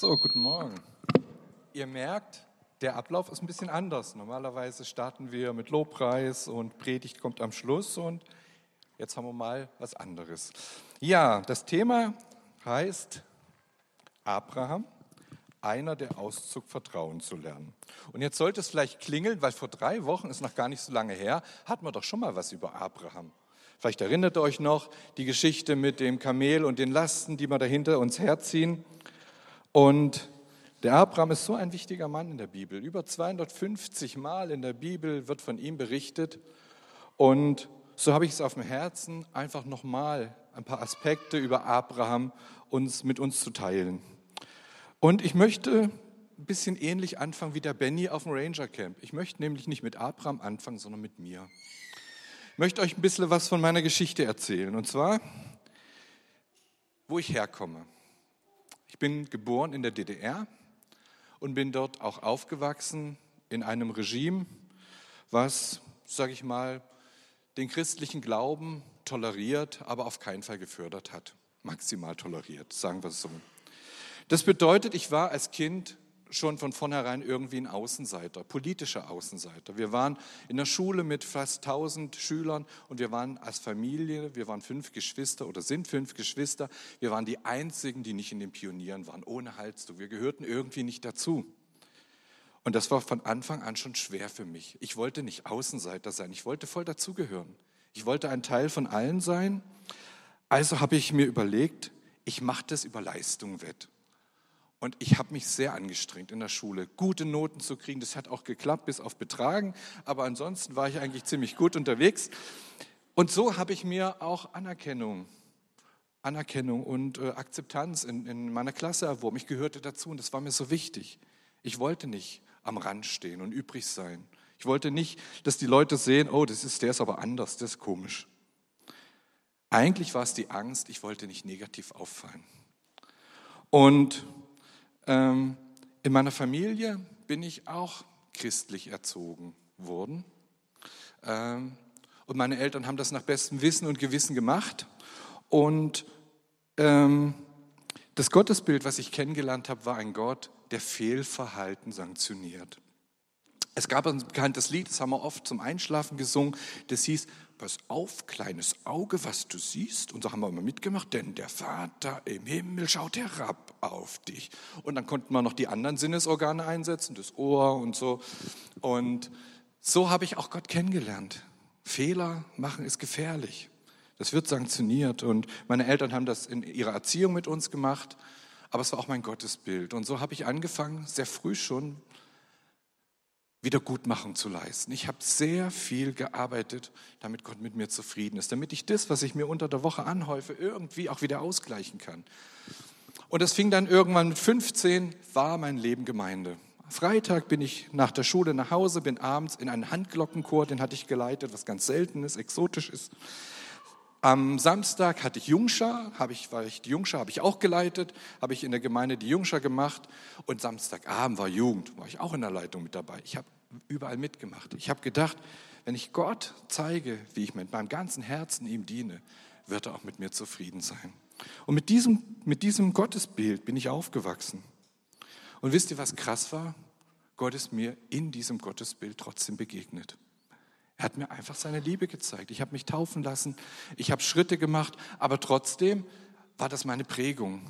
So, guten Morgen. Ihr merkt, der Ablauf ist ein bisschen anders. Normalerweise starten wir mit Lobpreis und Predigt kommt am Schluss und jetzt haben wir mal was anderes. Ja, das Thema heißt Abraham, einer der Auszug Vertrauen zu lernen. Und jetzt sollte es vielleicht klingeln, weil vor drei Wochen ist noch gar nicht so lange her, hatten wir doch schon mal was über Abraham. Vielleicht erinnert ihr euch noch die Geschichte mit dem Kamel und den Lasten, die wir dahinter uns herziehen. Und der Abraham ist so ein wichtiger Mann in der Bibel. Über 250 Mal in der Bibel wird von ihm berichtet. Und so habe ich es auf dem Herzen, einfach nochmal ein paar Aspekte über Abraham uns, mit uns zu teilen. Und ich möchte ein bisschen ähnlich anfangen wie der Benny auf dem Ranger Camp. Ich möchte nämlich nicht mit Abraham anfangen, sondern mit mir. Ich möchte euch ein bisschen was von meiner Geschichte erzählen. Und zwar, wo ich herkomme. Ich bin geboren in der DDR und bin dort auch aufgewachsen in einem Regime, was, sage ich mal, den christlichen Glauben toleriert, aber auf keinen Fall gefördert hat. Maximal toleriert, sagen wir es so. Das bedeutet, ich war als Kind schon von vornherein irgendwie ein Außenseiter, politischer Außenseiter. Wir waren in der Schule mit fast 1000 Schülern und wir waren als Familie, wir waren fünf Geschwister oder sind fünf Geschwister. Wir waren die einzigen, die nicht in den Pionieren waren, ohne Halstuch. Wir gehörten irgendwie nicht dazu. Und das war von Anfang an schon schwer für mich. Ich wollte nicht Außenseiter sein, ich wollte voll dazugehören. Ich wollte ein Teil von allen sein. Also habe ich mir überlegt, ich mache das über Leistung wett. Und ich habe mich sehr angestrengt in der Schule, gute Noten zu kriegen. Das hat auch geklappt, bis auf Betragen. Aber ansonsten war ich eigentlich ziemlich gut unterwegs. Und so habe ich mir auch Anerkennung, Anerkennung und äh, Akzeptanz in, in meiner Klasse erworben. Ich gehörte dazu und das war mir so wichtig. Ich wollte nicht am Rand stehen und übrig sein. Ich wollte nicht, dass die Leute sehen, oh, das ist, der ist aber anders, das ist komisch. Eigentlich war es die Angst, ich wollte nicht negativ auffallen. Und in meiner Familie bin ich auch christlich erzogen worden. Ähm, und meine Eltern haben das nach bestem Wissen und Gewissen gemacht. Und ähm, das Gottesbild, was ich kennengelernt habe, war ein Gott, der Fehlverhalten sanktioniert. Es gab ein bekanntes Lied, das haben wir oft zum Einschlafen gesungen, das hieß, pass auf, kleines Auge, was du siehst. Und so haben wir immer mitgemacht, denn der Vater im Himmel schaut herab auf dich. Und dann konnten wir noch die anderen Sinnesorgane einsetzen, das Ohr und so. Und so habe ich auch Gott kennengelernt. Fehler machen ist gefährlich. Das wird sanktioniert. Und meine Eltern haben das in ihrer Erziehung mit uns gemacht. Aber es war auch mein Gottesbild. Und so habe ich angefangen, sehr früh schon Wiedergutmachung zu leisten. Ich habe sehr viel gearbeitet, damit Gott mit mir zufrieden ist, damit ich das, was ich mir unter der Woche anhäufe, irgendwie auch wieder ausgleichen kann. Und das fing dann irgendwann mit 15, war mein Leben Gemeinde. Freitag bin ich nach der Schule nach Hause, bin abends in einen Handglockenchor, den hatte ich geleitet, was ganz selten ist, exotisch ist. Am Samstag hatte ich Jungschar, habe ich, weil ich die Jungschar habe ich auch geleitet, habe ich in der Gemeinde die Jungschar gemacht und Samstagabend war Jugend, war ich auch in der Leitung mit dabei. Ich habe überall mitgemacht. Ich habe gedacht, wenn ich Gott zeige, wie ich mit meinem ganzen Herzen ihm diene, wird er auch mit mir zufrieden sein. Und mit diesem, mit diesem Gottesbild bin ich aufgewachsen. Und wisst ihr, was krass war? Gott ist mir in diesem Gottesbild trotzdem begegnet. Er hat mir einfach seine Liebe gezeigt. Ich habe mich taufen lassen, ich habe Schritte gemacht, aber trotzdem war das meine Prägung.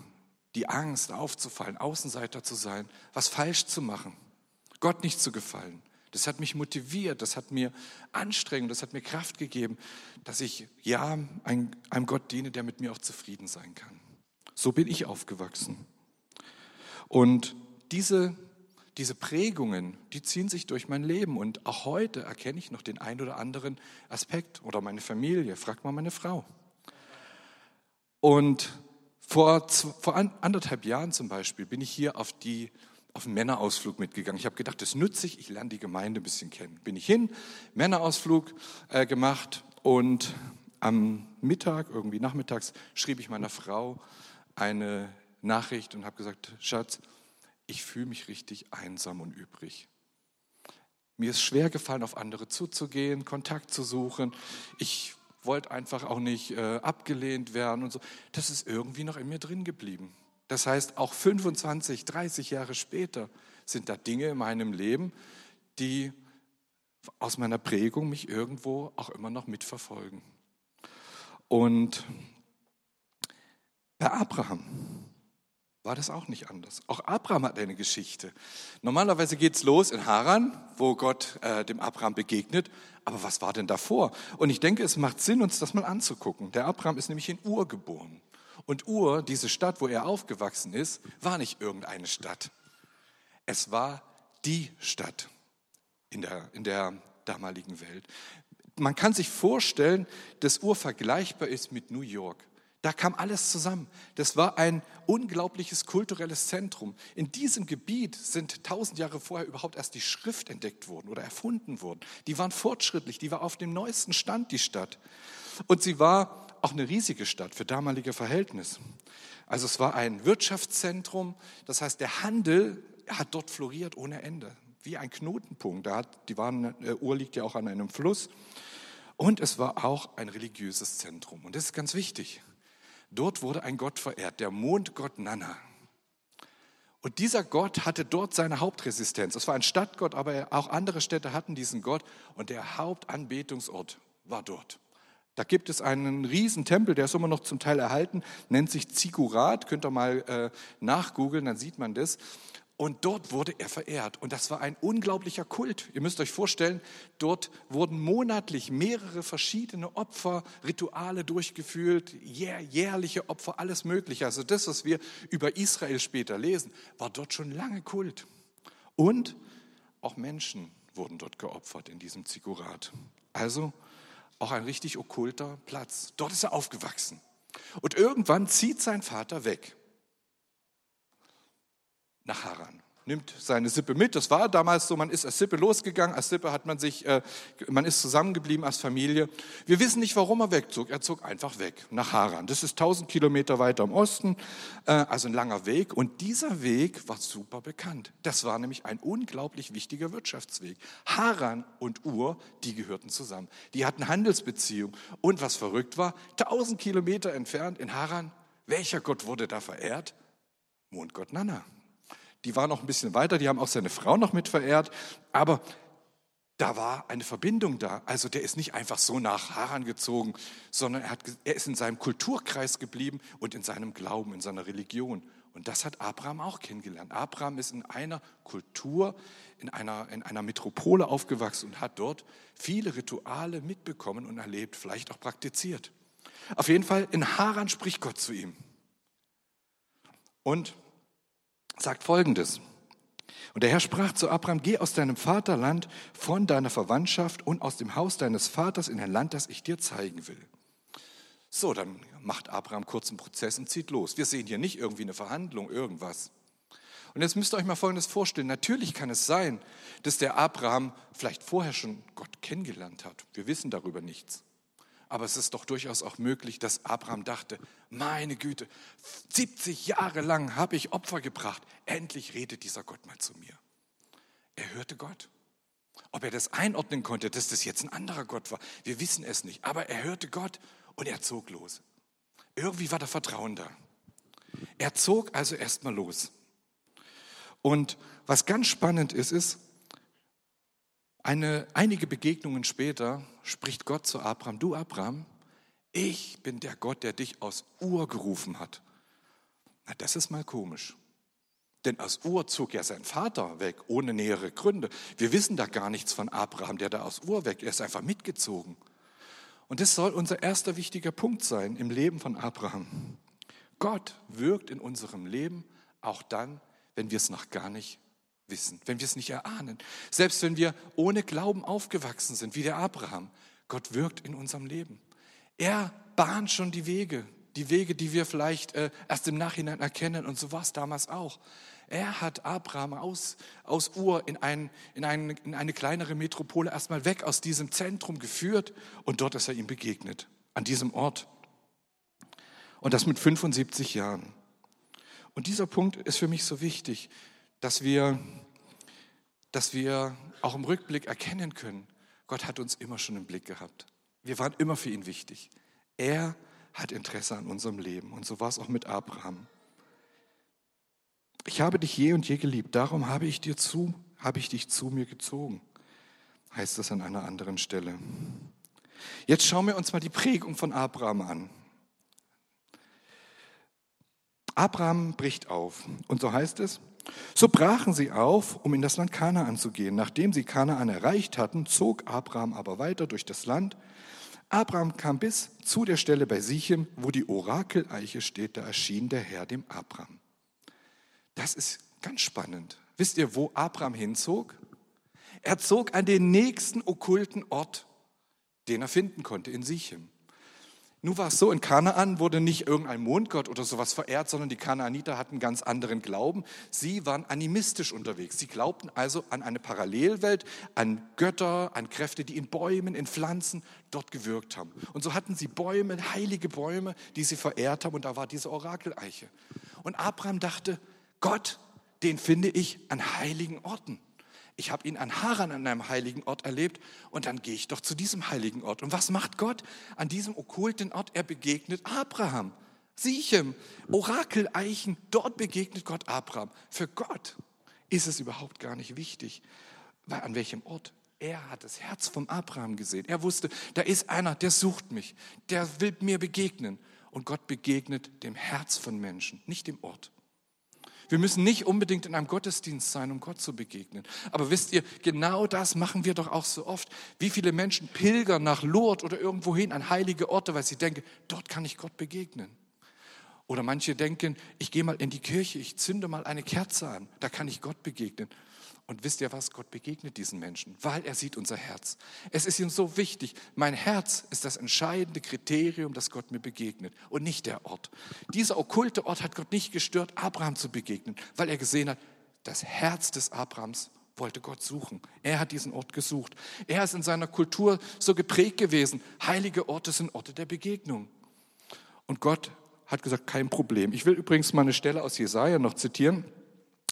Die Angst, aufzufallen, Außenseiter zu sein, was falsch zu machen, Gott nicht zu gefallen. Das hat mich motiviert, das hat mir Anstrengung, das hat mir Kraft gegeben, dass ich ja einem Gott diene, der mit mir auch zufrieden sein kann. So bin ich aufgewachsen. Und diese diese Prägungen, die ziehen sich durch mein Leben und auch heute erkenne ich noch den ein oder anderen Aspekt oder meine Familie, frag mal meine Frau. Und vor, vor anderthalb Jahren zum Beispiel bin ich hier auf, die, auf einen Männerausflug mitgegangen. Ich habe gedacht, das nütze ich, ich lerne die Gemeinde ein bisschen kennen. Bin ich hin, Männerausflug äh, gemacht und am Mittag, irgendwie nachmittags, schrieb ich meiner Frau eine Nachricht und habe gesagt, Schatz, ich fühle mich richtig einsam und übrig. Mir ist schwer gefallen, auf andere zuzugehen, Kontakt zu suchen. Ich wollte einfach auch nicht äh, abgelehnt werden und so. Das ist irgendwie noch in mir drin geblieben. Das heißt, auch 25, 30 Jahre später sind da Dinge in meinem Leben, die aus meiner Prägung mich irgendwo auch immer noch mitverfolgen. Und bei Abraham war das auch nicht anders. Auch Abraham hat eine Geschichte. Normalerweise geht es los in Haran, wo Gott äh, dem Abraham begegnet. Aber was war denn davor? Und ich denke, es macht Sinn, uns das mal anzugucken. Der Abraham ist nämlich in Ur geboren. Und Ur, diese Stadt, wo er aufgewachsen ist, war nicht irgendeine Stadt. Es war die Stadt in der, in der damaligen Welt. Man kann sich vorstellen, dass Ur vergleichbar ist mit New York. Da kam alles zusammen. Das war ein unglaubliches kulturelles Zentrum. In diesem Gebiet sind tausend Jahre vorher überhaupt erst die Schrift entdeckt worden oder erfunden worden. Die waren fortschrittlich, die war auf dem neuesten Stand, die Stadt. Und sie war auch eine riesige Stadt für damalige Verhältnisse. Also es war ein Wirtschaftszentrum, das heißt, der Handel hat dort floriert ohne Ende, wie ein Knotenpunkt. Da hat, die waren, äh, Ur liegt ja auch an einem Fluss. Und es war auch ein religiöses Zentrum. Und das ist ganz wichtig. Dort wurde ein Gott verehrt, der Mondgott Nana. Und dieser Gott hatte dort seine Hauptresistenz. Es war ein Stadtgott, aber auch andere Städte hatten diesen Gott. Und der Hauptanbetungsort war dort. Da gibt es einen riesen Tempel, der ist immer noch zum Teil erhalten, nennt sich Zigurat. Könnt ihr mal äh, nachgoogeln, dann sieht man das. Und dort wurde er verehrt. Und das war ein unglaublicher Kult. Ihr müsst euch vorstellen, dort wurden monatlich mehrere verschiedene Opfer, Rituale durchgeführt, jährliche Opfer, alles Mögliche. Also das, was wir über Israel später lesen, war dort schon lange Kult. Und auch Menschen wurden dort geopfert in diesem Zigurat. Also auch ein richtig okkulter Platz. Dort ist er aufgewachsen. Und irgendwann zieht sein Vater weg nach Haran. Nimmt seine Sippe mit. Das war damals so, man ist als Sippe losgegangen. Als Sippe hat man sich, äh, man ist zusammengeblieben als Familie. Wir wissen nicht, warum er wegzog. Er zog einfach weg nach Haran. Das ist 1000 Kilometer weiter im Osten, äh, also ein langer Weg. Und dieser Weg war super bekannt. Das war nämlich ein unglaublich wichtiger Wirtschaftsweg. Haran und Ur, die gehörten zusammen. Die hatten Handelsbeziehungen. Und was verrückt war, 1000 Kilometer entfernt in Haran, welcher Gott wurde da verehrt? Mondgott Nana die war noch ein bisschen weiter, die haben auch seine Frau noch mit verehrt, aber da war eine Verbindung da. Also der ist nicht einfach so nach Haran gezogen, sondern er, hat, er ist in seinem Kulturkreis geblieben und in seinem Glauben, in seiner Religion. Und das hat Abraham auch kennengelernt. Abraham ist in einer Kultur, in einer, in einer Metropole aufgewachsen und hat dort viele Rituale mitbekommen und erlebt, vielleicht auch praktiziert. Auf jeden Fall, in Haran spricht Gott zu ihm. Und sagt Folgendes. Und der Herr sprach zu Abraham, geh aus deinem Vaterland, von deiner Verwandtschaft und aus dem Haus deines Vaters in ein Land, das ich dir zeigen will. So, dann macht Abraham kurz einen Prozess und zieht los. Wir sehen hier nicht irgendwie eine Verhandlung, irgendwas. Und jetzt müsst ihr euch mal Folgendes vorstellen. Natürlich kann es sein, dass der Abraham vielleicht vorher schon Gott kennengelernt hat. Wir wissen darüber nichts. Aber es ist doch durchaus auch möglich, dass Abraham dachte, meine Güte, 70 Jahre lang habe ich Opfer gebracht. Endlich redet dieser Gott mal zu mir. Er hörte Gott. Ob er das einordnen konnte, dass das jetzt ein anderer Gott war, wir wissen es nicht. Aber er hörte Gott und er zog los. Irgendwie war da Vertrauen da. Er zog also erstmal los. Und was ganz spannend ist, ist, eine, einige Begegnungen später spricht Gott zu Abraham, du Abraham, ich bin der Gott, der dich aus Ur gerufen hat. Na, das ist mal komisch. Denn aus Ur zog ja sein Vater weg, ohne nähere Gründe. Wir wissen da gar nichts von Abraham, der da aus Ur weg, er ist einfach mitgezogen. Und das soll unser erster wichtiger Punkt sein im Leben von Abraham. Gott wirkt in unserem Leben auch dann, wenn wir es noch gar nicht wissen, wenn wir es nicht erahnen. Selbst wenn wir ohne Glauben aufgewachsen sind, wie der Abraham. Gott wirkt in unserem Leben. Er bahnt schon die Wege, die Wege, die wir vielleicht äh, erst im Nachhinein erkennen. Und so war es damals auch. Er hat Abraham aus, aus Ur in, ein, in, ein, in eine kleinere Metropole erstmal weg aus diesem Zentrum geführt und dort ist er ihm begegnet, an diesem Ort. Und das mit 75 Jahren. Und dieser Punkt ist für mich so wichtig dass wir, dass wir auch im Rückblick erkennen können, Gott hat uns immer schon im Blick gehabt. Wir waren immer für ihn wichtig. Er hat Interesse an unserem Leben. Und so war es auch mit Abraham. ich habe dich je und je geliebt, darum habe ich dir zu, habe ich dich zu mir gezogen, heißt es an einer anderen Stelle. Jetzt schauen wir uns mal die Prägung von Abraham an. Abraham bricht auf. Und so heißt es, so brachen sie auf, um in das Land Kanaan zu gehen. Nachdem sie Kanaan erreicht hatten, zog Abraham aber weiter durch das Land. Abraham kam bis zu der Stelle bei Sichem, wo die Orakeleiche steht. Da erschien der Herr dem Abraham. Das ist ganz spannend. Wisst ihr, wo Abraham hinzog? Er zog an den nächsten okkulten Ort, den er finden konnte, in Sichem. Nun war es so, in Kanaan wurde nicht irgendein Mondgott oder sowas verehrt, sondern die Kanaaniter hatten ganz anderen Glauben. Sie waren animistisch unterwegs. Sie glaubten also an eine Parallelwelt, an Götter, an Kräfte, die in Bäumen, in Pflanzen dort gewirkt haben. Und so hatten sie Bäume, heilige Bäume, die sie verehrt haben. Und da war diese Orakeleiche. Und Abraham dachte, Gott, den finde ich an heiligen Orten ich habe ihn an Haran an einem heiligen Ort erlebt und dann gehe ich doch zu diesem heiligen Ort. Und was macht Gott an diesem okkulten Ort? Er begegnet Abraham. Sichem, Orakeleichen, dort begegnet Gott Abraham. Für Gott ist es überhaupt gar nicht wichtig, weil an welchem Ort. Er hat das Herz vom Abraham gesehen. Er wusste, da ist einer, der sucht mich, der will mir begegnen. Und Gott begegnet dem Herz von Menschen, nicht dem Ort. Wir müssen nicht unbedingt in einem Gottesdienst sein, um Gott zu begegnen. Aber wisst ihr, genau das machen wir doch auch so oft. Wie viele Menschen pilgern nach Lourdes oder irgendwohin an heilige Orte, weil sie denken, dort kann ich Gott begegnen. Oder manche denken, ich gehe mal in die Kirche, ich zünde mal eine Kerze an, da kann ich Gott begegnen. Und wisst ihr was? Gott begegnet diesen Menschen, weil er sieht unser Herz. Es ist ihm so wichtig. Mein Herz ist das entscheidende Kriterium, dass Gott mir begegnet und nicht der Ort. Dieser okkulte Ort hat Gott nicht gestört, Abraham zu begegnen, weil er gesehen hat, das Herz des Abrahams wollte Gott suchen. Er hat diesen Ort gesucht. Er ist in seiner Kultur so geprägt gewesen. Heilige Orte sind Orte der Begegnung. Und Gott hat gesagt, kein Problem. Ich will übrigens mal eine Stelle aus Jesaja noch zitieren.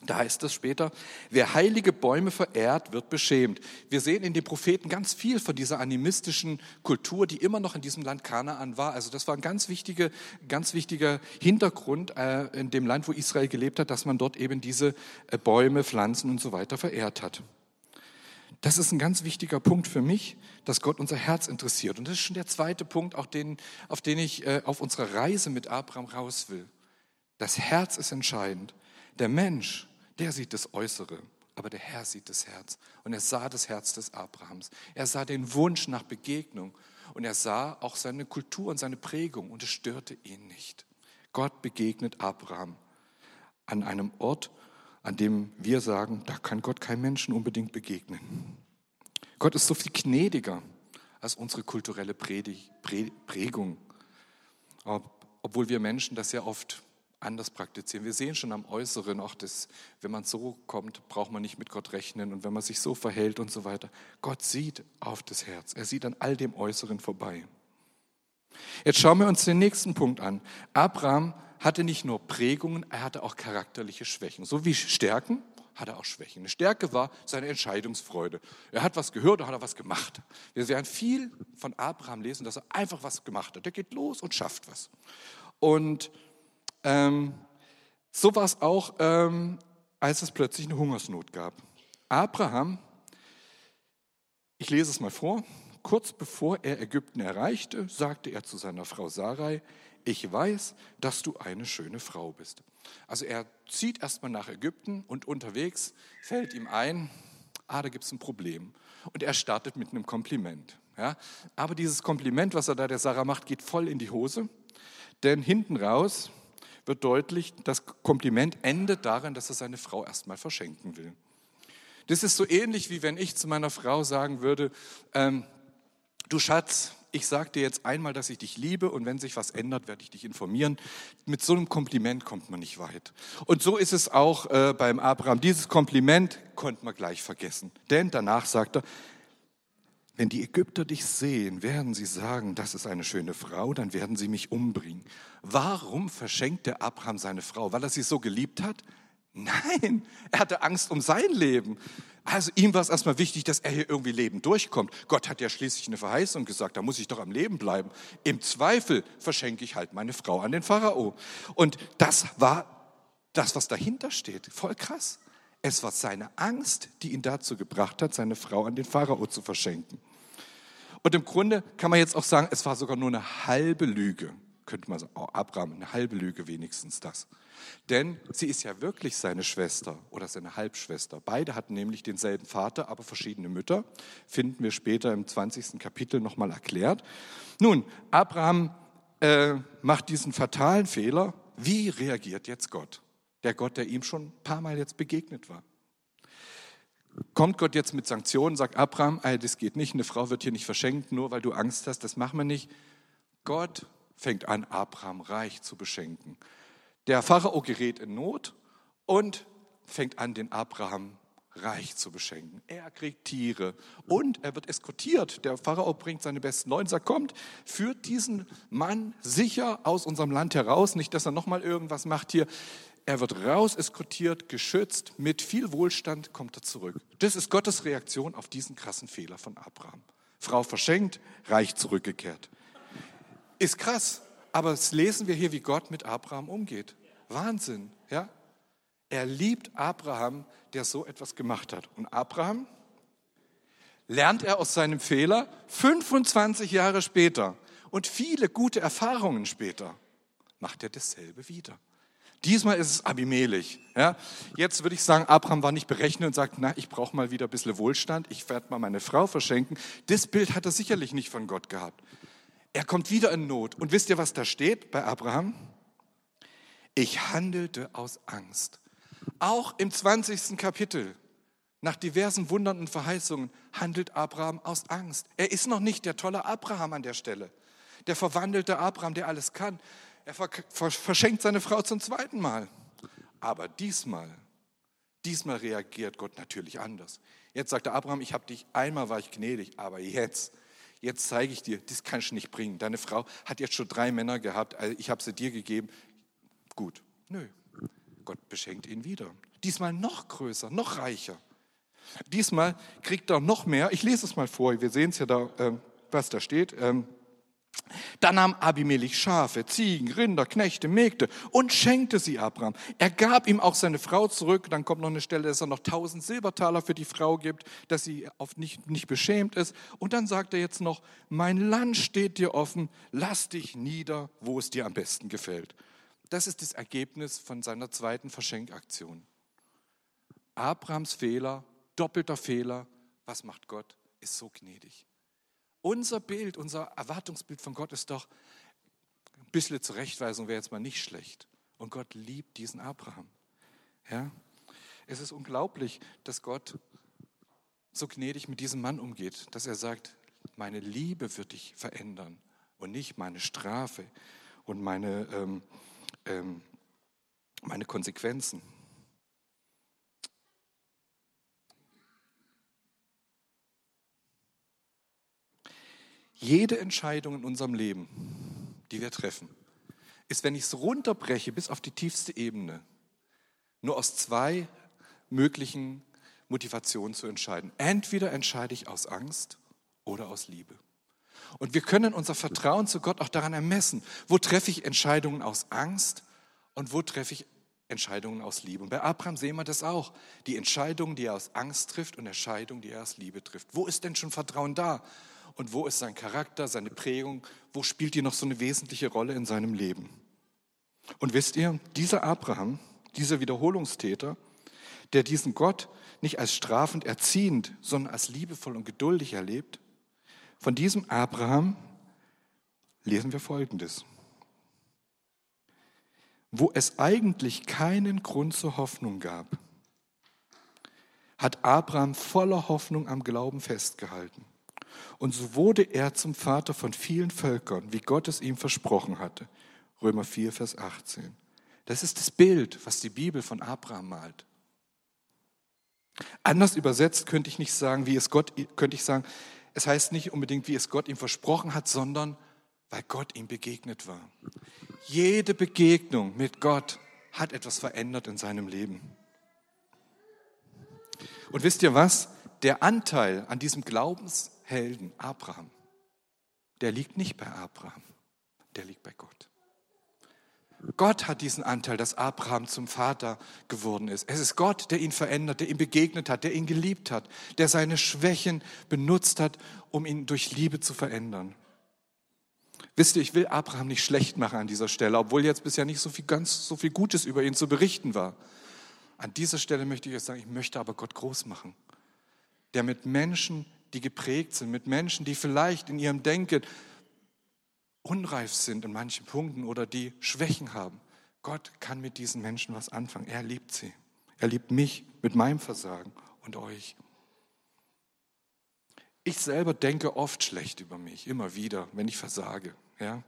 Da heißt es später, wer heilige Bäume verehrt, wird beschämt. Wir sehen in den Propheten ganz viel von dieser animistischen Kultur, die immer noch in diesem Land Kanaan war. Also das war ein ganz wichtiger, ganz wichtiger Hintergrund äh, in dem Land, wo Israel gelebt hat, dass man dort eben diese äh, Bäume, Pflanzen und so weiter verehrt hat. Das ist ein ganz wichtiger Punkt für mich, dass Gott unser Herz interessiert. Und das ist schon der zweite Punkt, auch den, auf den ich äh, auf unserer Reise mit Abraham raus will. Das Herz ist entscheidend. Der Mensch, der sieht das Äußere, aber der Herr sieht das Herz. Und er sah das Herz des Abrahams. Er sah den Wunsch nach Begegnung und er sah auch seine Kultur und seine Prägung und es störte ihn nicht. Gott begegnet Abraham an einem Ort, an dem wir sagen, da kann Gott keinem Menschen unbedingt begegnen. Gott ist so viel gnädiger als unsere kulturelle Prägung, obwohl wir Menschen das ja oft anders praktizieren. Wir sehen schon am Äußeren, auch das, wenn man so kommt, braucht man nicht mit Gott rechnen und wenn man sich so verhält und so weiter. Gott sieht auf das Herz. Er sieht an all dem Äußeren vorbei. Jetzt schauen wir uns den nächsten Punkt an. Abraham hatte nicht nur Prägungen, er hatte auch charakterliche Schwächen. So wie Stärken hat er auch Schwächen. Eine Stärke war seine Entscheidungsfreude. Er hat was gehört und hat er was gemacht. Wir werden viel von Abraham lesen, dass er einfach was gemacht hat. Der geht los und schafft was. Und ähm, so war es auch, ähm, als es plötzlich eine Hungersnot gab. Abraham, ich lese es mal vor, kurz bevor er Ägypten erreichte, sagte er zu seiner Frau Sarai, ich weiß, dass du eine schöne Frau bist. Also er zieht erstmal nach Ägypten und unterwegs fällt ihm ein, ah, da gibt es ein Problem. Und er startet mit einem Kompliment. Ja? Aber dieses Kompliment, was er da der Sarah macht, geht voll in die Hose. Denn hinten raus wird deutlich, das Kompliment endet darin, dass er seine Frau erstmal verschenken will. Das ist so ähnlich, wie wenn ich zu meiner Frau sagen würde, ähm, du Schatz, ich sage dir jetzt einmal, dass ich dich liebe und wenn sich was ändert, werde ich dich informieren. Mit so einem Kompliment kommt man nicht weit. Und so ist es auch äh, beim Abraham. Dieses Kompliment konnte man gleich vergessen. Denn danach sagt er, wenn die Ägypter dich sehen, werden sie sagen, das ist eine schöne Frau, dann werden sie mich umbringen. Warum verschenkt der Abraham seine Frau? Weil er sie so geliebt hat? Nein, er hatte Angst um sein Leben. Also ihm war es erstmal wichtig, dass er hier irgendwie Leben durchkommt. Gott hat ja schließlich eine Verheißung gesagt, da muss ich doch am Leben bleiben. Im Zweifel verschenke ich halt meine Frau an den Pharao. Und das war das, was dahinter steht, voll krass. Es war seine Angst, die ihn dazu gebracht hat, seine Frau an den Pharao zu verschenken. Und im Grunde kann man jetzt auch sagen, es war sogar nur eine halbe Lüge. Könnte man sagen, oh, Abraham, eine halbe Lüge wenigstens das. Denn sie ist ja wirklich seine Schwester oder seine Halbschwester. Beide hatten nämlich denselben Vater, aber verschiedene Mütter. Finden wir später im 20. Kapitel nochmal erklärt. Nun, Abraham äh, macht diesen fatalen Fehler. Wie reagiert jetzt Gott? Der Gott, der ihm schon ein paar Mal jetzt begegnet war. Kommt Gott jetzt mit Sanktionen, sagt Abraham, ey, das geht nicht, eine Frau wird hier nicht verschenkt, nur weil du Angst hast, das machen wir nicht. Gott fängt an, Abraham reich zu beschenken. Der Pharao gerät in Not und fängt an, den Abraham reich zu beschenken. Er kriegt Tiere und er wird eskortiert. Der Pharao bringt seine besten Leute, sagt, kommt, führt diesen Mann sicher aus unserem Land heraus, nicht, dass er nochmal irgendwas macht hier. Er wird raus eskortiert, geschützt, mit viel Wohlstand kommt er zurück. Das ist Gottes Reaktion auf diesen krassen Fehler von Abraham. Frau verschenkt, reich zurückgekehrt. Ist krass, aber das lesen wir hier, wie Gott mit Abraham umgeht. Wahnsinn, ja? Er liebt Abraham, der so etwas gemacht hat. Und Abraham lernt er aus seinem Fehler 25 Jahre später und viele gute Erfahrungen später macht er dasselbe wieder. Diesmal ist es Abimelech. Ja? Jetzt würde ich sagen, Abraham war nicht berechnet und sagt, na, ich brauche mal wieder ein bisschen Wohlstand, ich werde mal meine Frau verschenken. Das Bild hat er sicherlich nicht von Gott gehabt. Er kommt wieder in Not. Und wisst ihr, was da steht bei Abraham? Ich handelte aus Angst. Auch im 20. Kapitel, nach diversen Wundern und Verheißungen, handelt Abraham aus Angst. Er ist noch nicht der tolle Abraham an der Stelle, der verwandelte Abraham, der alles kann. Er verschenkt seine Frau zum zweiten Mal. Aber diesmal, diesmal reagiert Gott natürlich anders. Jetzt sagt der Abraham, ich habe dich, einmal war ich gnädig, aber jetzt, jetzt zeige ich dir, das kannst du nicht bringen. Deine Frau hat jetzt schon drei Männer gehabt, also ich habe sie dir gegeben. Gut, nö. Gott beschenkt ihn wieder. Diesmal noch größer, noch reicher. Diesmal kriegt er noch mehr. Ich lese es mal vor, wir sehen es ja da, ähm, was da steht. Ähm, da nahm Abimelech Schafe, Ziegen, Rinder, Knechte, Mägde und schenkte sie Abraham. Er gab ihm auch seine Frau zurück. Dann kommt noch eine Stelle, dass er noch tausend Silbertaler für die Frau gibt, dass sie auf nicht, nicht beschämt ist. Und dann sagt er jetzt noch, mein Land steht dir offen, lass dich nieder, wo es dir am besten gefällt. Das ist das Ergebnis von seiner zweiten Verschenkaktion. Abrahams Fehler, doppelter Fehler, was macht Gott? Ist so gnädig. Unser Bild, unser Erwartungsbild von Gott ist doch, ein bisschen Zurechtweisung wäre jetzt mal nicht schlecht. Und Gott liebt diesen Abraham. Ja? Es ist unglaublich, dass Gott so gnädig mit diesem Mann umgeht, dass er sagt, meine Liebe wird dich verändern und nicht meine Strafe und meine, ähm, ähm, meine Konsequenzen. Jede Entscheidung in unserem Leben, die wir treffen, ist, wenn ich es runterbreche bis auf die tiefste Ebene, nur aus zwei möglichen Motivationen zu entscheiden. Entweder entscheide ich aus Angst oder aus Liebe. Und wir können unser Vertrauen zu Gott auch daran ermessen, wo treffe ich Entscheidungen aus Angst und wo treffe ich Entscheidungen aus Liebe. Und bei Abraham sehen wir das auch. Die Entscheidungen, die er aus Angst trifft und Entscheidungen, die er aus Liebe trifft. Wo ist denn schon Vertrauen da? Und wo ist sein Charakter, seine Prägung, wo spielt die noch so eine wesentliche Rolle in seinem Leben. Und wisst ihr, dieser Abraham, dieser Wiederholungstäter, der diesen Gott nicht als strafend erziehend, sondern als liebevoll und geduldig erlebt, von diesem Abraham lesen wir Folgendes. Wo es eigentlich keinen Grund zur Hoffnung gab, hat Abraham voller Hoffnung am Glauben festgehalten. Und so wurde er zum Vater von vielen Völkern, wie Gott es ihm versprochen hatte. Römer 4, Vers 18. Das ist das Bild, was die Bibel von Abraham malt. Anders übersetzt könnte ich nicht sagen, wie es Gott, könnte ich sagen, es heißt nicht unbedingt, wie es Gott ihm versprochen hat, sondern weil Gott ihm begegnet war. Jede Begegnung mit Gott hat etwas verändert in seinem Leben. Und wisst ihr was? Der Anteil an diesem Glaubens, Helden, Abraham, der liegt nicht bei Abraham, der liegt bei Gott. Gott hat diesen Anteil, dass Abraham zum Vater geworden ist. Es ist Gott, der ihn verändert, der ihm begegnet hat, der ihn geliebt hat, der seine Schwächen benutzt hat, um ihn durch Liebe zu verändern. Wisst ihr, ich will Abraham nicht schlecht machen an dieser Stelle, obwohl jetzt bisher nicht so viel ganz so viel Gutes über ihn zu berichten war. An dieser Stelle möchte ich euch sagen, ich möchte aber Gott groß machen, der mit Menschen, die geprägt sind, mit Menschen, die vielleicht in ihrem Denken unreif sind in manchen Punkten oder die Schwächen haben. Gott kann mit diesen Menschen was anfangen. Er liebt sie. Er liebt mich mit meinem Versagen und euch. Ich selber denke oft schlecht über mich, immer wieder, wenn ich versage. Ja?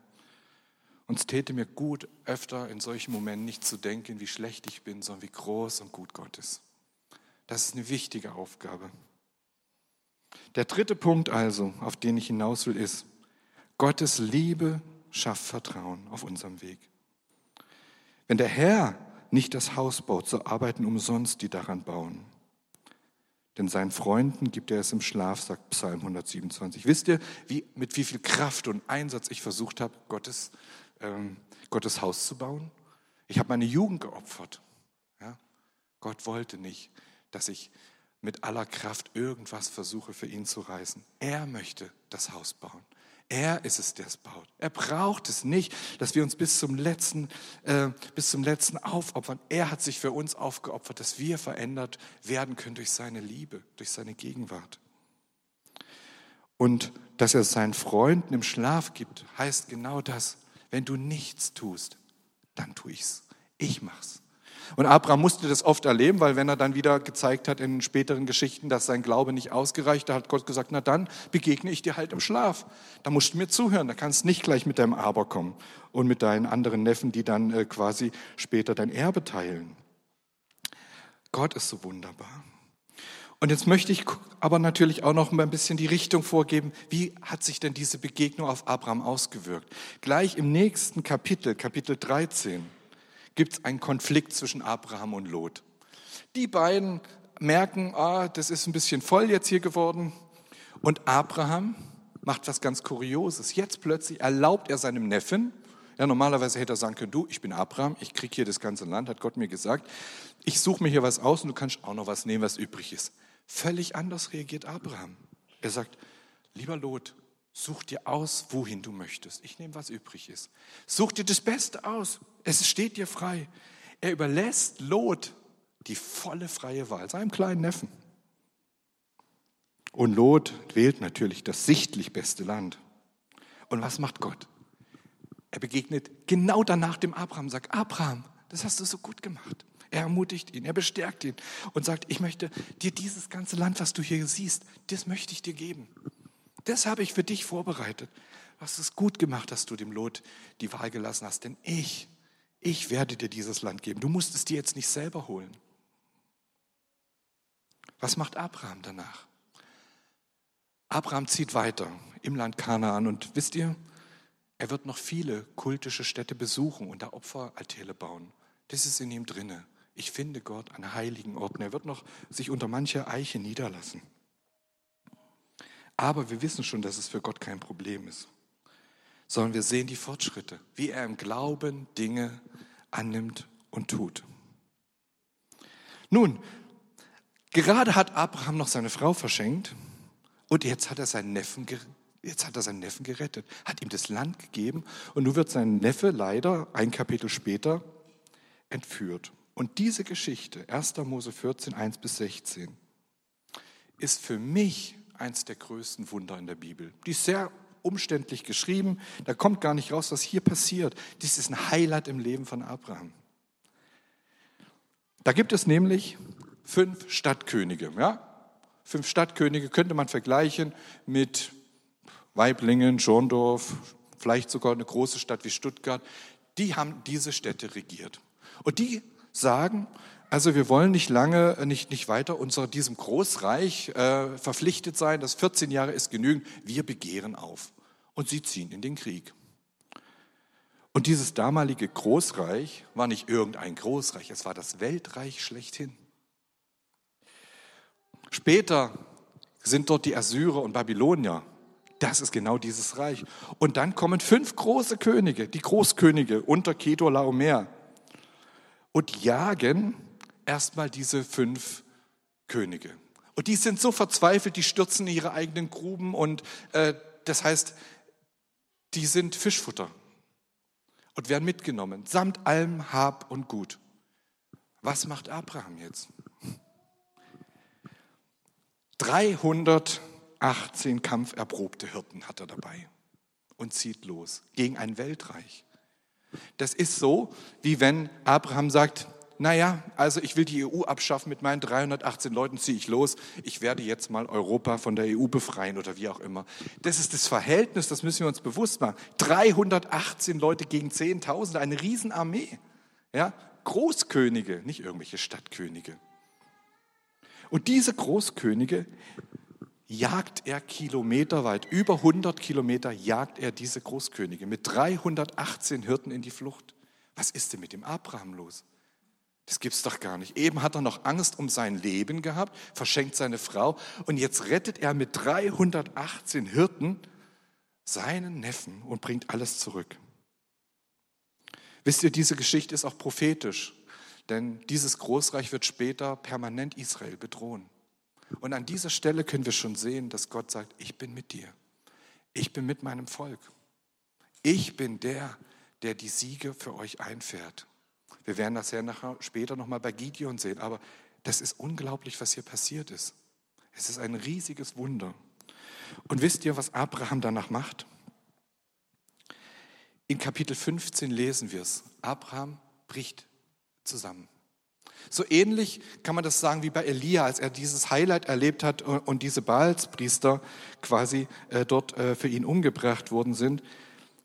Und es täte mir gut, öfter in solchen Momenten nicht zu denken, wie schlecht ich bin, sondern wie groß und gut Gott ist. Das ist eine wichtige Aufgabe. Der dritte Punkt also, auf den ich hinaus will, ist, Gottes Liebe schafft Vertrauen auf unserem Weg. Wenn der Herr nicht das Haus baut, so arbeiten umsonst die daran bauen. Denn seinen Freunden gibt er es im Schlaf, sagt Psalm 127. Wisst ihr, wie, mit wie viel Kraft und Einsatz ich versucht habe, Gottes, ähm, Gottes Haus zu bauen? Ich habe meine Jugend geopfert. Ja? Gott wollte nicht, dass ich mit aller Kraft irgendwas versuche für ihn zu reißen. Er möchte das Haus bauen. Er ist es, der es baut. Er braucht es nicht, dass wir uns bis zum letzten, äh, bis zum letzten aufopfern. Er hat sich für uns aufgeopfert, dass wir verändert werden können durch seine Liebe, durch seine Gegenwart. Und dass er seinen Freunden im Schlaf gibt, heißt genau das. Wenn du nichts tust, dann tu ich's. Ich mach's. Und Abraham musste das oft erleben, weil wenn er dann wieder gezeigt hat in späteren Geschichten, dass sein Glaube nicht ausgereicht, da hat Gott gesagt, na dann begegne ich dir halt im Schlaf. Da musst du mir zuhören, da kannst nicht gleich mit deinem Aber kommen und mit deinen anderen Neffen, die dann äh, quasi später dein Erbe teilen. Gott ist so wunderbar. Und jetzt möchte ich aber natürlich auch noch mal ein bisschen die Richtung vorgeben, wie hat sich denn diese Begegnung auf Abraham ausgewirkt? Gleich im nächsten Kapitel, Kapitel 13 gibt es einen Konflikt zwischen Abraham und Lot. Die beiden merken, ah, das ist ein bisschen voll jetzt hier geworden. Und Abraham macht was ganz Kurioses. Jetzt plötzlich erlaubt er seinem Neffen, ja, normalerweise hätte er sagen können, du, ich bin Abraham, ich kriege hier das ganze Land, hat Gott mir gesagt. Ich suche mir hier was aus und du kannst auch noch was nehmen, was übrig ist. Völlig anders reagiert Abraham. Er sagt, lieber Lot, Such dir aus, wohin du möchtest. Ich nehme, was übrig ist. Such dir das Beste aus. Es steht dir frei. Er überlässt Lot die volle freie Wahl, seinem kleinen Neffen. Und Lot wählt natürlich das sichtlich beste Land. Und was macht Gott? Er begegnet genau danach dem Abraham, sagt, Abraham, das hast du so gut gemacht. Er ermutigt ihn, er bestärkt ihn und sagt, ich möchte dir dieses ganze Land, was du hier siehst, das möchte ich dir geben. Das habe ich für dich vorbereitet. Du hast es gut gemacht, dass du dem Lot die Wahl gelassen hast. Denn ich, ich werde dir dieses Land geben. Du musst es dir jetzt nicht selber holen. Was macht Abraham danach? Abraham zieht weiter im Land Kanaan und wisst ihr, er wird noch viele kultische Städte besuchen und da Opferaltäre bauen. Das ist in ihm drinne. Ich finde Gott an heiligen Orten. Er wird noch sich unter mancher Eiche niederlassen. Aber wir wissen schon, dass es für Gott kein Problem ist, sondern wir sehen die Fortschritte, wie er im Glauben Dinge annimmt und tut. Nun, gerade hat Abraham noch seine Frau verschenkt und jetzt hat er seinen Neffen Jetzt hat er seinen Neffen gerettet, hat ihm das Land gegeben und nun wird sein Neffe leider ein Kapitel später entführt. Und diese Geschichte, 1. Mose 14, 1 bis 16, ist für mich eins der größten Wunder in der Bibel. Die ist sehr umständlich geschrieben, da kommt gar nicht raus, was hier passiert. Dies ist ein Highlight im Leben von Abraham. Da gibt es nämlich fünf Stadtkönige. Ja? Fünf Stadtkönige könnte man vergleichen mit Weiblingen, Schorndorf, vielleicht sogar eine große Stadt wie Stuttgart. Die haben diese Städte regiert. Und die sagen, also wir wollen nicht lange, äh, nicht, nicht weiter unser diesem Großreich äh, verpflichtet sein. Das 14 Jahre ist genügend. Wir begehren auf. Und sie ziehen in den Krieg. Und dieses damalige Großreich war nicht irgendein Großreich, es war das Weltreich schlechthin. Später sind dort die Assyrer und Babylonier Das ist genau dieses Reich. Und dann kommen fünf große Könige, die Großkönige unter Kedor Laomer und jagen erstmal diese fünf Könige. Und die sind so verzweifelt, die stürzen in ihre eigenen Gruben und äh, das heißt, die sind Fischfutter und werden mitgenommen, samt allem Hab und Gut. Was macht Abraham jetzt? 318 kampferprobte Hirten hat er dabei und zieht los gegen ein Weltreich. Das ist so, wie wenn Abraham sagt, naja, also ich will die EU abschaffen, mit meinen 318 Leuten ziehe ich los, ich werde jetzt mal Europa von der EU befreien oder wie auch immer. Das ist das Verhältnis, das müssen wir uns bewusst machen. 318 Leute gegen 10.000, eine Riesenarmee. Ja, Großkönige, nicht irgendwelche Stadtkönige. Und diese Großkönige jagt er kilometerweit, über 100 Kilometer jagt er diese Großkönige mit 318 Hirten in die Flucht. Was ist denn mit dem Abraham los? Das gibt's doch gar nicht. Eben hat er noch Angst um sein Leben gehabt, verschenkt seine Frau und jetzt rettet er mit 318 Hirten seinen Neffen und bringt alles zurück. Wisst ihr, diese Geschichte ist auch prophetisch, denn dieses Großreich wird später permanent Israel bedrohen. Und an dieser Stelle können wir schon sehen, dass Gott sagt, ich bin mit dir. Ich bin mit meinem Volk. Ich bin der, der die Siege für euch einfährt. Wir werden das ja nachher, später nochmal bei Gideon sehen, aber das ist unglaublich, was hier passiert ist. Es ist ein riesiges Wunder. Und wisst ihr, was Abraham danach macht? In Kapitel 15 lesen wir es. Abraham bricht zusammen. So ähnlich kann man das sagen wie bei Elia, als er dieses Highlight erlebt hat und diese Baalspriester quasi äh, dort äh, für ihn umgebracht worden sind.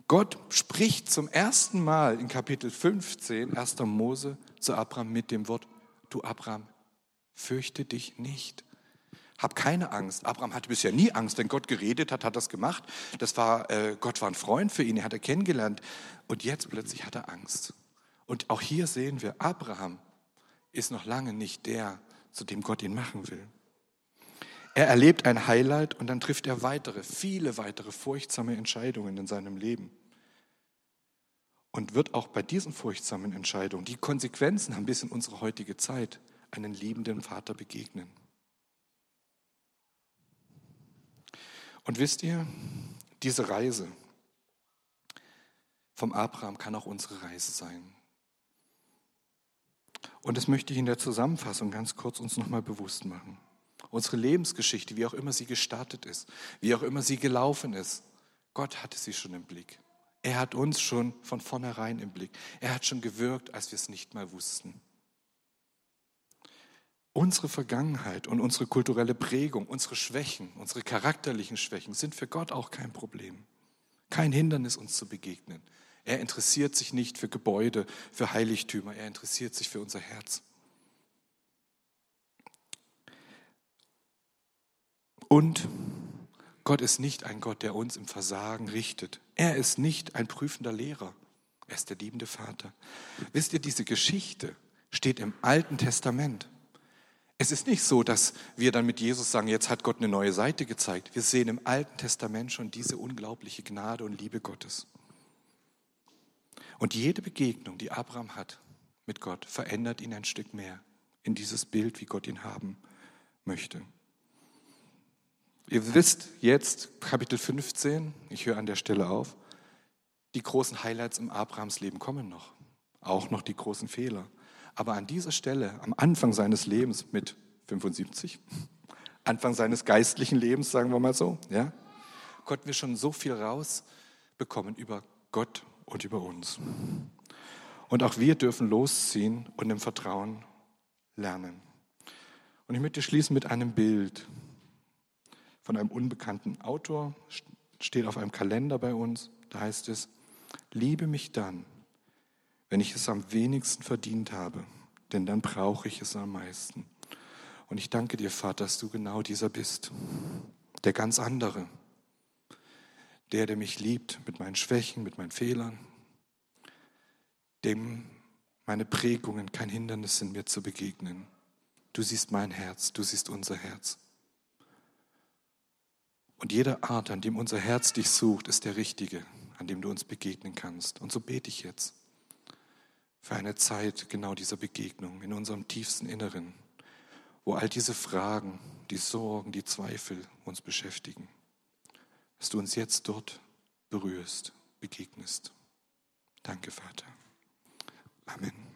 Gott spricht zum ersten Mal in Kapitel 15, 1. Mose, zu Abraham mit dem Wort, du Abraham, fürchte dich nicht. Hab keine Angst. Abraham hatte bisher nie Angst. Wenn Gott geredet hat, hat das gemacht. Das war, äh, Gott war ein Freund für ihn, er hat er kennengelernt. Und jetzt plötzlich hat er Angst. Und auch hier sehen wir, Abraham ist noch lange nicht der, zu dem Gott ihn machen will. Er erlebt ein Highlight und dann trifft er weitere, viele weitere furchtsame Entscheidungen in seinem Leben. Und wird auch bei diesen furchtsamen Entscheidungen, die Konsequenzen haben bis in unsere heutige Zeit, einen liebenden Vater begegnen. Und wisst ihr, diese Reise vom Abraham kann auch unsere Reise sein. Und das möchte ich in der Zusammenfassung ganz kurz uns nochmal bewusst machen. Unsere Lebensgeschichte, wie auch immer sie gestartet ist, wie auch immer sie gelaufen ist, Gott hatte sie schon im Blick. Er hat uns schon von vornherein im Blick. Er hat schon gewirkt, als wir es nicht mal wussten. Unsere Vergangenheit und unsere kulturelle Prägung, unsere Schwächen, unsere charakterlichen Schwächen sind für Gott auch kein Problem. Kein Hindernis, uns zu begegnen. Er interessiert sich nicht für Gebäude, für Heiligtümer, er interessiert sich für unser Herz. Und Gott ist nicht ein Gott, der uns im Versagen richtet. Er ist nicht ein prüfender Lehrer. Er ist der liebende Vater. Wisst ihr, diese Geschichte steht im Alten Testament. Es ist nicht so, dass wir dann mit Jesus sagen, jetzt hat Gott eine neue Seite gezeigt. Wir sehen im Alten Testament schon diese unglaubliche Gnade und Liebe Gottes. Und jede Begegnung, die Abraham hat mit Gott, verändert ihn ein Stück mehr in dieses Bild, wie Gott ihn haben möchte. Ihr wisst jetzt, Kapitel 15, ich höre an der Stelle auf, die großen Highlights im Abrahams Leben kommen noch, auch noch die großen Fehler. Aber an dieser Stelle, am Anfang seines Lebens mit 75, Anfang seines geistlichen Lebens, sagen wir mal so, ja, konnten wir schon so viel rausbekommen über Gott und über uns. Und auch wir dürfen losziehen und im Vertrauen lernen. Und ich möchte schließen mit einem Bild von einem unbekannten Autor, steht auf einem Kalender bei uns. Da heißt es, liebe mich dann, wenn ich es am wenigsten verdient habe, denn dann brauche ich es am meisten. Und ich danke dir, Vater, dass du genau dieser bist, der ganz andere, der, der mich liebt mit meinen Schwächen, mit meinen Fehlern, dem meine Prägungen kein Hindernis sind, mir zu begegnen. Du siehst mein Herz, du siehst unser Herz. Und jede Art, an dem unser Herz dich sucht, ist der richtige, an dem du uns begegnen kannst. Und so bete ich jetzt für eine Zeit genau dieser Begegnung in unserem tiefsten Inneren, wo all diese Fragen, die Sorgen, die Zweifel uns beschäftigen, dass du uns jetzt dort berührst, begegnest. Danke, Vater. Amen.